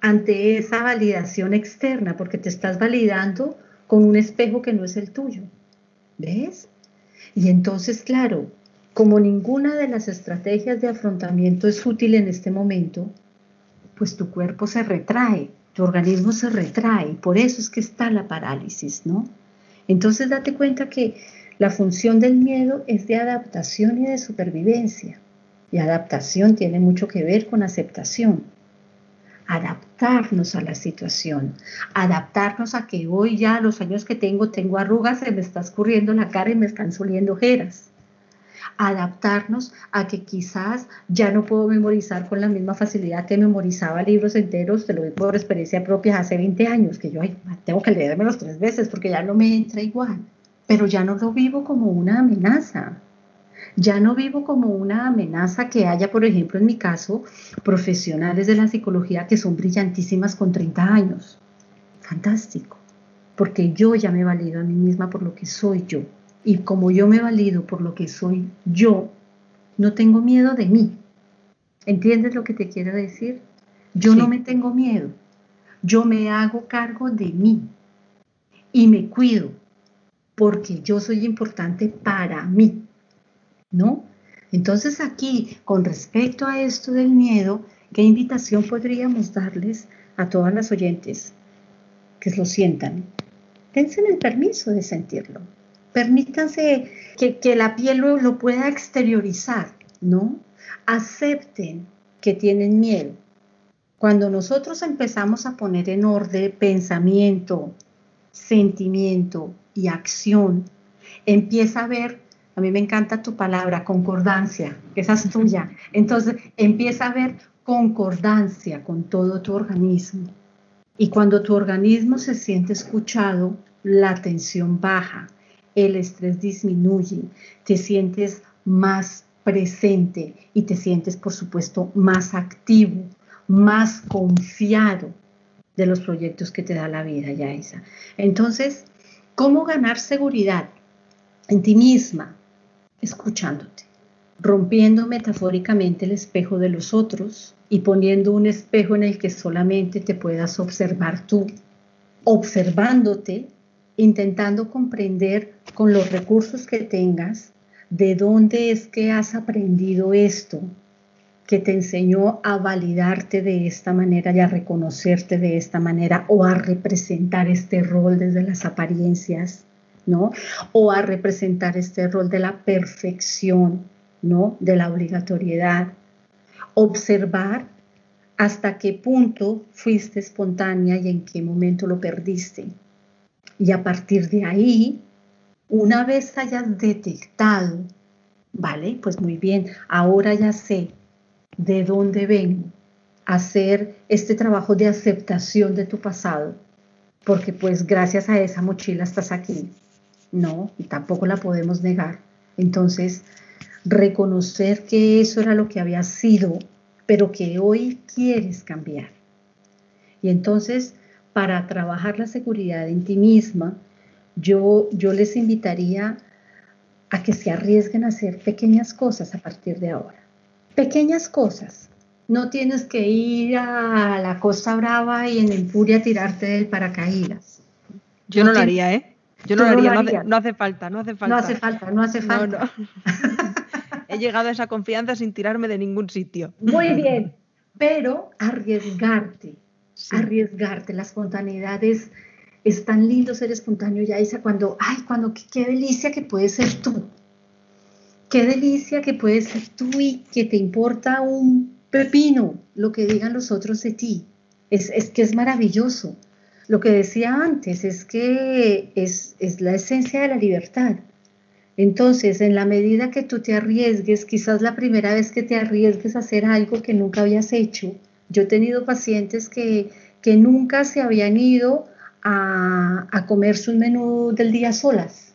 ante esa validación externa? Porque te estás validando con un espejo que no es el tuyo. ¿Ves? Y entonces, claro, como ninguna de las estrategias de afrontamiento es útil en este momento, pues tu cuerpo se retrae tu organismo se retrae, por eso es que está la parálisis, ¿no? Entonces date cuenta que la función del miedo es de adaptación y de supervivencia. Y adaptación tiene mucho que ver con aceptación. Adaptarnos a la situación, adaptarnos a que hoy ya los años que tengo tengo arrugas, se me está escurriendo la cara y me están subiendo ojeras adaptarnos a que quizás ya no puedo memorizar con la misma facilidad que memorizaba libros enteros, te lo digo por experiencia propia hace 20 años, que yo tengo que leérmelos tres veces porque ya no me entra igual, pero ya no lo vivo como una amenaza. Ya no vivo como una amenaza que haya, por ejemplo, en mi caso, profesionales de la psicología que son brillantísimas con 30 años. Fantástico, porque yo ya me valido a mí misma por lo que soy yo. Y como yo me valido por lo que soy yo, no tengo miedo de mí. ¿Entiendes lo que te quiero decir? Yo no me tengo miedo. Yo me hago cargo de mí y me cuido porque yo soy importante para mí. ¿No? Entonces aquí, con respecto a esto del miedo, ¿qué invitación podríamos darles a todas las oyentes que lo sientan? Dense el permiso de sentirlo permítanse que, la piel lo, lo pueda exteriorizar, ¿no? Acepten que tienen miedo. Cuando nosotros empezamos a poner en orden pensamiento, sentimiento y acción, empieza a ver, a mí me encanta tu palabra, concordancia, que esa es (laughs) tuya. Entonces empieza a ver concordancia con todo tu organismo. Y cuando tu organismo se siente escuchado, la tensión baja, el estrés disminuye, te sientes más presente y te sientes, por supuesto, más activo, más confiado de los proyectos que te da la vida, Yaisa. Entonces, ¿cómo ganar seguridad en ti misma? Escuchándote, rompiendo metafóricamente el espejo de los otros y poniendo un espejo en el que solamente te puedas observar tú, observándote intentando comprender con los recursos que tengas de dónde es que has aprendido esto que te enseñó a validarte de esta manera y a reconocerte de esta manera o a representar este rol desde las apariencias, ¿no? O a representar este rol de la perfección, ¿no? De la obligatoriedad. Observar hasta qué punto fuiste espontánea y en qué momento lo perdiste. Y a partir de ahí, una vez hayas detectado, ¿vale? Pues muy bien, ahora ya sé de dónde vengo hacer este trabajo de aceptación de tu pasado, porque pues gracias a esa mochila estás aquí, ¿no? Y tampoco la podemos negar. Entonces, reconocer que eso era lo que había sido, pero que hoy quieres cambiar. Y entonces para trabajar la seguridad en ti misma, yo, yo les invitaría a que se arriesguen a hacer pequeñas cosas a partir de ahora. Pequeñas cosas. No tienes que ir a la Costa Brava y en Empuria tirarte del paracaídas. Yo no, lo haría, ¿eh? Yo no lo haría, no hace, falta, no hace falta. No hace falta, no hace falta. (laughs) He llegado a esa confianza sin tirarme de ningún sitio. Muy (laughs) bien, pero arriesgarte, arriesgarte. La espontaneidad es, tan lindo ser espontáneo, ya Isa, cuando, ay, cuando, qué, delicia que puedes ser tú. Qué delicia que puedes ser tú y que te importa un pepino lo que digan los otros de ti. Es, que es maravilloso. Lo que decía antes es que es, es la esencia de la libertad. Entonces, en la medida que tú te arriesgues, quizás la primera vez que te arriesgues a hacer algo que nunca habías hecho, yo he tenido pacientes que, nunca se habían ido a, a comerse un menú del día solas,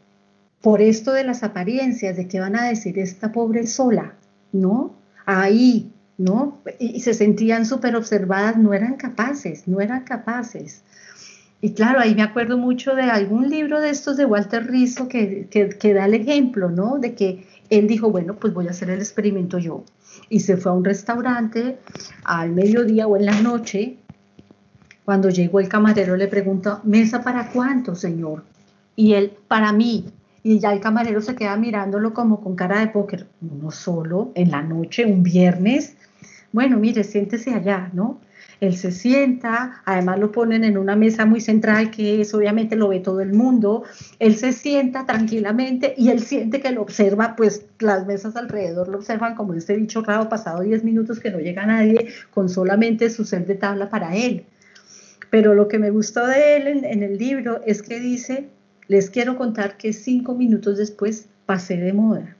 por esto de las apariencias, de que van a decir esta pobre sola, ¿no? Ahí, ¿no? Y, se sentían súper observadas, no eran capaces, no eran capaces. Y claro, ahí me acuerdo mucho de algún libro de estos de Walter Rizzo que, que, que, da el ejemplo, ¿no? De que él dijo, bueno, pues voy a hacer el experimento yo y se fue a un restaurante al mediodía o en la noche. Cuando llegó el camarero le preguntó, ¿mesa para cuánto, señor? Y él, para mí. Y ya el camarero se queda mirándolo como con cara de póker. Uno solo, en la noche, un viernes. Bueno, mire, siéntese allá, ¿no? Él se sienta, además lo ponen en una mesa muy central que es obviamente lo ve todo el mundo. Él se sienta tranquilamente y él siente que lo observa, pues las mesas alrededor lo observan como este bicho raro pasado 10 minutos que no llega nadie con solamente su ser de tabla para él. Pero lo que me gustó de él en, en el libro es que dice, les quiero contar que cinco minutos después pasé de moda.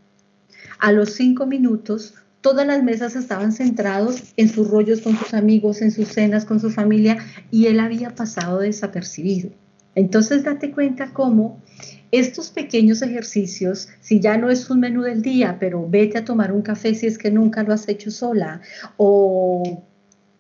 A los cinco minutos todas las mesas estaban centrados en sus rollos con sus amigos, en sus cenas con su familia y él había pasado desapercibido. Entonces date cuenta cómo estos pequeños ejercicios, si ya no es un menú del día, pero vete a tomar un café si es que nunca lo has hecho sola, o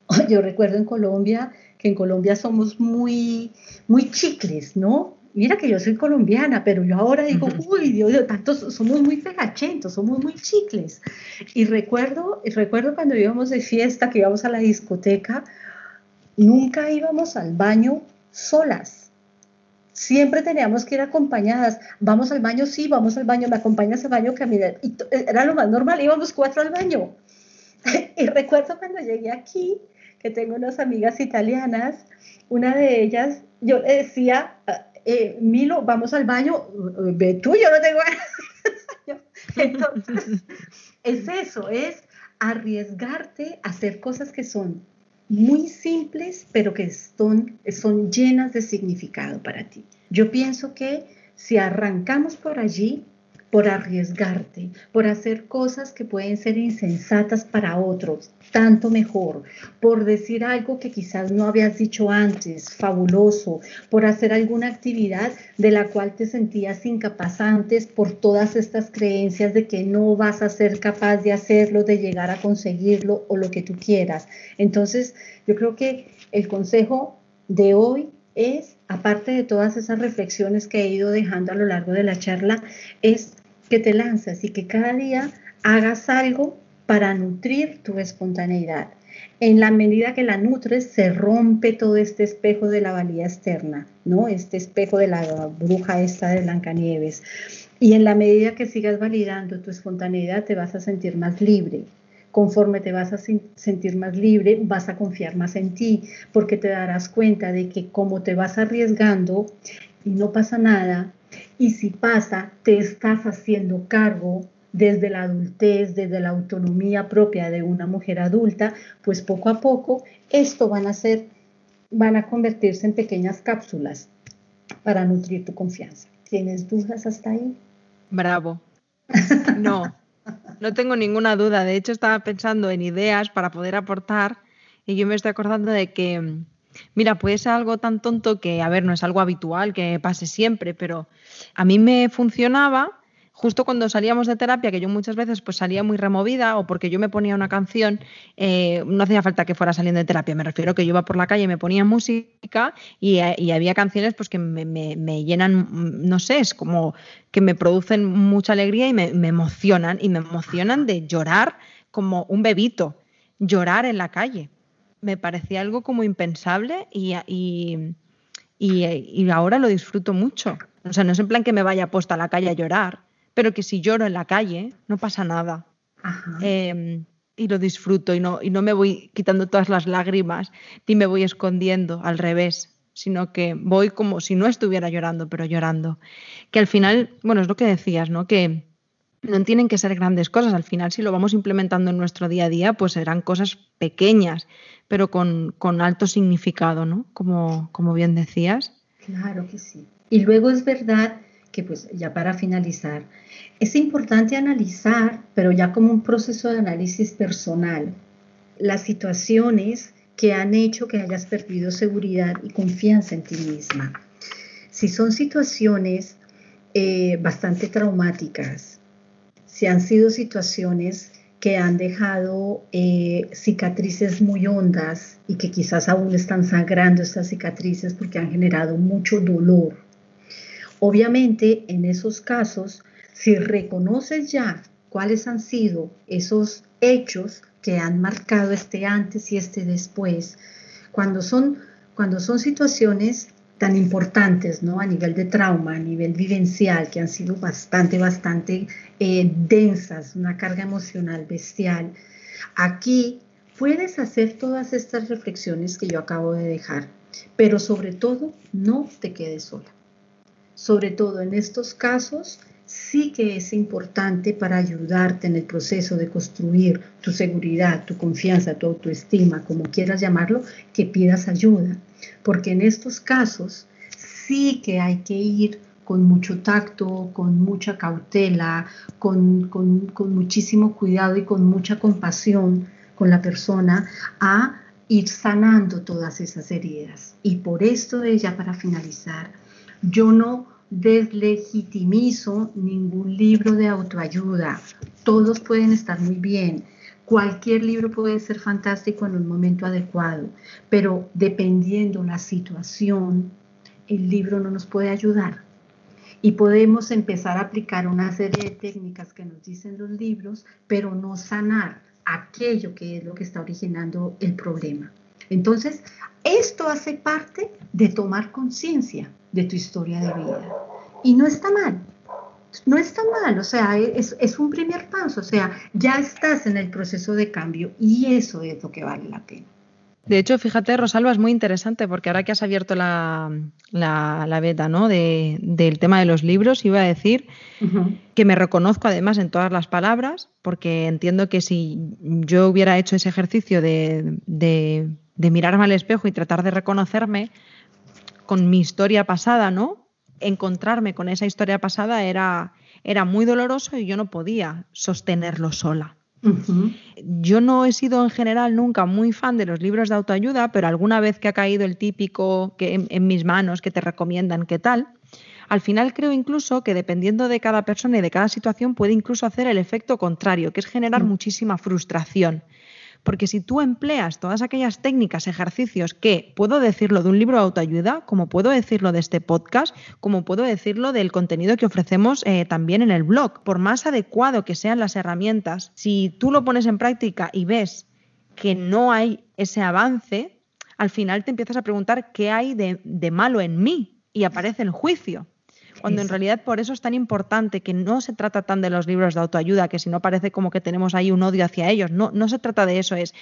(laughs) yo recuerdo en Colombia que en Colombia somos muy, muy chicles, ¿no? Mira que yo soy colombiana, pero yo ahora digo, uy, Dios tantos, somos muy pegachentos, somos muy chicles. Y recuerdo, recuerdo cuando íbamos de fiesta, que íbamos a la discoteca, nunca íbamos al baño solas. Siempre teníamos que ir acompañadas. Vamos al baño, sí, vamos al baño, me acompañas al baño, caminar. Y era lo más normal, íbamos cuatro al baño. (laughs) y recuerdo cuando llegué aquí, que tengo unas amigas italianas, una de ellas, yo le decía, eh, Milo, vamos al baño, ve tú, yo no tengo (laughs) Entonces, es eso, es arriesgarte a hacer cosas que son muy simples, pero que son, son llenas de significado para ti. Yo pienso que si arrancamos por allí, por arriesgarte, por hacer cosas que pueden ser insensatas para otros, tanto mejor, por decir algo que quizás no habías dicho antes, fabuloso, por hacer alguna actividad de la cual te sentías incapaz antes por todas estas creencias de que no vas a ser capaz de hacerlo, de llegar a conseguirlo o lo que tú quieras. Entonces, yo creo que el consejo de hoy es, aparte de todas esas reflexiones que he ido dejando a lo largo de la charla, es que te lanzas y que cada día hagas algo para nutrir tu espontaneidad. En la medida que la nutres, se rompe todo este espejo de la valía externa, ¿no? Este espejo de la bruja esta de Blancanieves. Y en la medida que sigas validando tu espontaneidad, te vas a sentir más libre. Conforme te vas a sentir más libre, vas a confiar más en ti, porque te darás cuenta de que como te vas arriesgando y no pasa nada, y si pasa, te estás haciendo cargo desde la adultez, desde la autonomía propia de una mujer adulta, pues poco a poco esto van a ser, van a convertirse en pequeñas cápsulas para nutrir tu confianza. ¿Tienes dudas hasta ahí? Bravo. (laughs) No, no tengo ninguna duda. De hecho, estaba pensando en ideas para poder aportar y yo me estoy acordando de que Mira, puede ser algo tan tonto que, a ver, no es algo habitual que pase siempre, pero a mí me funcionaba justo cuando salíamos de terapia, que yo muchas veces pues salía muy removida o porque yo me ponía una canción, eh, no hacía falta que fuera saliendo de terapia, me refiero que yo iba por la calle me ponía música y, había canciones pues que me, llenan, no sé, es como que me producen mucha alegría y me emocionan y me emocionan de llorar como un bebito, llorar en la calle me parecía algo como impensable y, y, ahora lo disfruto mucho. O sea, no es en plan que me vaya puesta a la calle a llorar, pero que si lloro en la calle no pasa nada. Em, y lo disfruto y no, y no me voy quitando todas las lágrimas ni me voy escondiendo, al revés, sino que voy como si no estuviera llorando, pero llorando. Que al final, bueno, es lo que decías, ¿no? Que no tienen que ser grandes cosas, al final si lo vamos implementando en nuestro día a día, pues serán cosas pequeñas, pero con, alto significado, ¿no? Como, como bien decías. Claro que sí. Y luego es verdad que, pues ya para finalizar, es importante analizar, pero ya como un proceso de análisis personal, las situaciones que han hecho que hayas perdido seguridad y confianza en ti misma. Si son situaciones eh, bastante traumáticas, si han sido situaciones que han dejado eh, cicatrices muy hondas y que quizás aún están sangrando estas cicatrices porque han generado mucho dolor. Obviamente, en esos casos, si reconoces ya cuáles han sido esos hechos que han marcado este antes y este después, cuando son, cuando son situaciones tan importantes, ¿no? A nivel de trauma, a nivel vivencial, que han sido bastante, bastante eh, densas, una carga emocional bestial. Aquí puedes hacer todas estas reflexiones que yo acabo de dejar, pero sobre todo no te quedes sola. Sobre todo en estos casos, sí que es importante para ayudarte en el proceso de construir tu seguridad, tu confianza, tu autoestima, como quieras llamarlo, que pidas ayuda. Porque en estos casos sí que hay que ir con mucho tacto, con mucha cautela, con, muchísimo cuidado y con mucha compasión con la persona a ir sanando todas esas heridas. Y por esto, ya para finalizar, yo no deslegitimizo ningún libro de autoayuda. Todos pueden estar muy bien. Cualquier libro puede ser fantástico en un momento adecuado, pero dependiendo la situación, el libro no nos puede ayudar. Y podemos empezar a aplicar una serie de técnicas que nos dicen los libros, pero no sanar aquello que es lo que está originando el problema. Entonces, esto hace parte de tomar conciencia de tu historia de vida. Y no está mal, no está mal, o sea, es, es, un primer paso, o sea, ya estás en el proceso de cambio y eso es lo que vale la pena. De hecho, fíjate, Rosalba, es muy interesante porque ahora que has abierto la, la, beta ¿no? De, del tema de los libros, iba a decir que me reconozco además en todas las palabras, porque entiendo que si yo hubiera hecho ese ejercicio de, de, de mirarme al espejo y tratar de reconocerme con mi historia pasada, ¿no? Encontrarme con esa historia pasada era, era muy doloroso y yo no podía sostenerlo sola. Yo no he sido en general nunca muy fan de los libros de autoayuda, pero alguna vez que ha caído el típico que en, mis manos que te recomiendan qué tal, al final creo incluso que dependiendo de cada persona y de cada situación puede incluso hacer el efecto contrario, que es generar mm. muchísima frustración. Porque si tú empleas todas aquellas técnicas, ejercicios que puedo decirlo de un libro de autoayuda, como puedo decirlo de este podcast, como puedo decirlo del contenido que ofrecemos eh, también en el blog, por más adecuado que sean las herramientas, si tú lo pones en práctica y ves que no hay ese avance, al final te empiezas a preguntar qué hay de, de malo en mí y aparece el juicio. Cuando en realidad por eso es tan importante que no se trata tan de los libros de autoayuda, que si no parece como que tenemos ahí un odio hacia ellos. No, no se trata de eso, es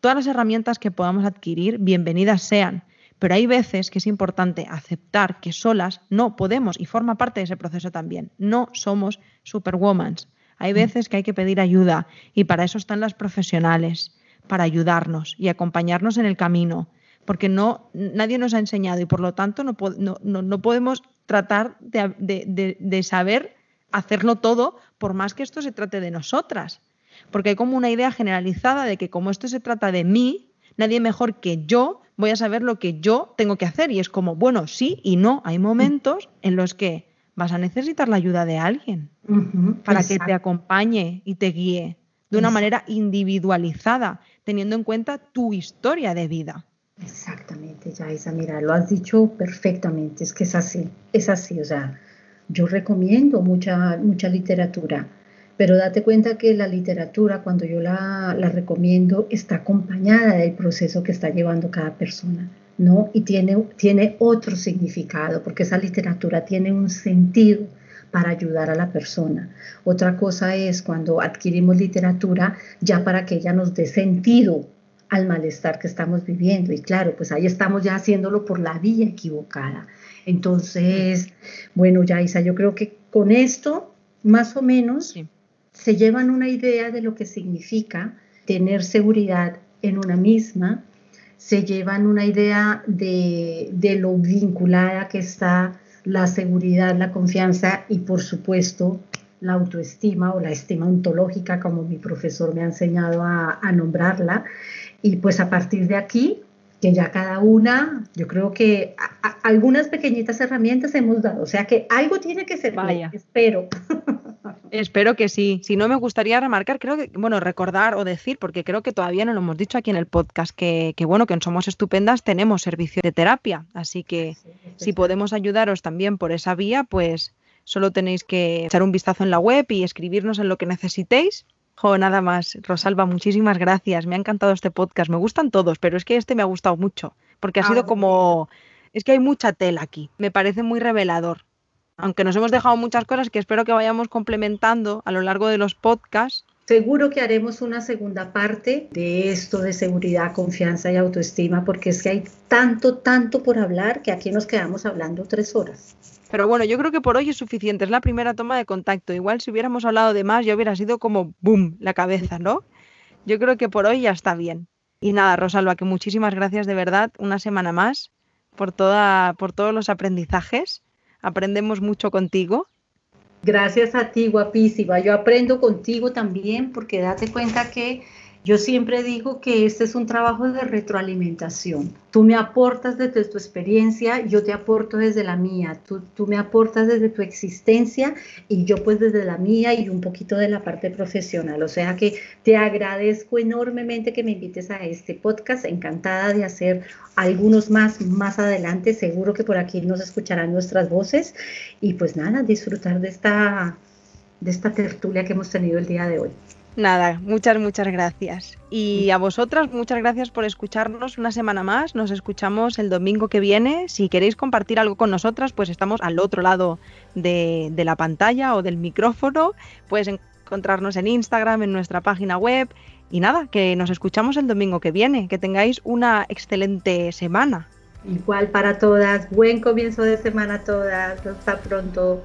todas las herramientas que podamos adquirir, bienvenidas sean. Pero hay veces que es importante aceptar que solas no podemos, y forma parte de ese proceso también, no somos superwomans. Hay veces que hay que pedir ayuda y para eso están las profesionales, para ayudarnos y acompañarnos en el camino, porque no, nadie nos ha enseñado y por lo tanto no, no, no podemos tratar de, saber hacerlo todo, por más que esto se trate de nosotras. Porque hay como una idea generalizada de que como esto se trata de mí, nadie mejor que yo voy a saber lo que yo tengo que hacer. Y es como, bueno, sí y no. Hay momentos en los que vas a necesitar la ayuda de alguien para que te acompañe y te guíe de una manera individualizada, teniendo en cuenta tu historia de vida. Exactamente, Yaisa, mira, lo has dicho perfectamente, es que es así, es así, o sea, yo recomiendo mucha, mucha literatura, pero date cuenta que la literatura, cuando yo la, la recomiendo, está acompañada del proceso que está llevando cada persona, ¿no? Y tiene, tiene otro significado, porque esa literatura tiene un sentido para ayudar a la persona. Otra cosa es cuando adquirimos literatura ya para que ella nos dé sentido al malestar que estamos viviendo. Y claro, pues ahí estamos ya haciéndolo por la vía equivocada. Entonces, bueno, Yaisa, yo creo que con esto, más o menos, se llevan una idea de lo que significa tener seguridad en una misma, se llevan una idea de, de lo vinculada que está la seguridad, la confianza y por supuesto la autoestima o la estima ontológica, como mi profesor me ha enseñado a, a nombrarla. Y pues a partir de aquí, que ya cada una, yo creo que algunas pequeñitas herramientas hemos dado, o sea que algo tiene que ser, Vaya. espero. (laughs) Espero que sí. Si no, me gustaría remarcar, creo que, bueno, recordar o decir, porque creo que todavía no lo hemos dicho aquí en el podcast, que, que bueno, que en Somos Estupendas tenemos servicio de terapia. Así que si podemos ayudaros también por esa vía, pues solo tenéis que echar un vistazo en la web y escribirnos en lo que necesitéis Jo, nada más. Rosalba, muchísimas gracias. Me ha encantado este podcast. Me gustan todos, pero es que este me ha gustado mucho, porque ha sido ah, como... Es que hay mucha tela aquí. Me parece muy revelador. Aunque nos hemos dejado muchas cosas que espero que vayamos complementando a lo largo de los podcasts, Seguro que haremos una segunda parte de esto de seguridad, confianza y autoestima, porque es que hay tanto, tanto por hablar que aquí nos quedamos hablando tres horas. Pero bueno, yo creo que por hoy es suficiente, es la primera toma de contacto. Igual si hubiéramos hablado de más, ya hubiera sido como boom la cabeza, ¿no? Yo creo que por hoy ya está bien. Y nada, Rosalba, que muchísimas gracias de verdad, una semana más, por, toda, por todos los aprendizajes. Aprendemos mucho contigo Gracias a ti, guapísima. Yo aprendo contigo también porque date cuenta que yo siempre digo que este es un trabajo de retroalimentación. Tú me aportas desde tu experiencia, yo te aporto desde la mía. Tú, me aportas desde tu existencia y yo pues desde la mía y un poquito de la parte profesional. O sea que te agradezco enormemente que me invites a este podcast. Encantada de hacer algunos más más adelante. Seguro que por aquí nos escucharán nuestras voces. Y pues nada, disfrutar de esta, de esta tertulia que hemos tenido el día de hoy. Nada, muchas, muchas gracias. Y a vosotras, muchas gracias por escucharnos una semana más. Nos escuchamos el domingo que viene. Si queréis compartir algo con nosotras, pues estamos al otro lado de, la pantalla o del micrófono. Puedes encontrarnos en Instagram, en nuestra página web. Y nada, que nos escuchamos el domingo que viene. Que tengáis una excelente semana. Igual para todas. Buen comienzo de semana a todas. Hasta pronto.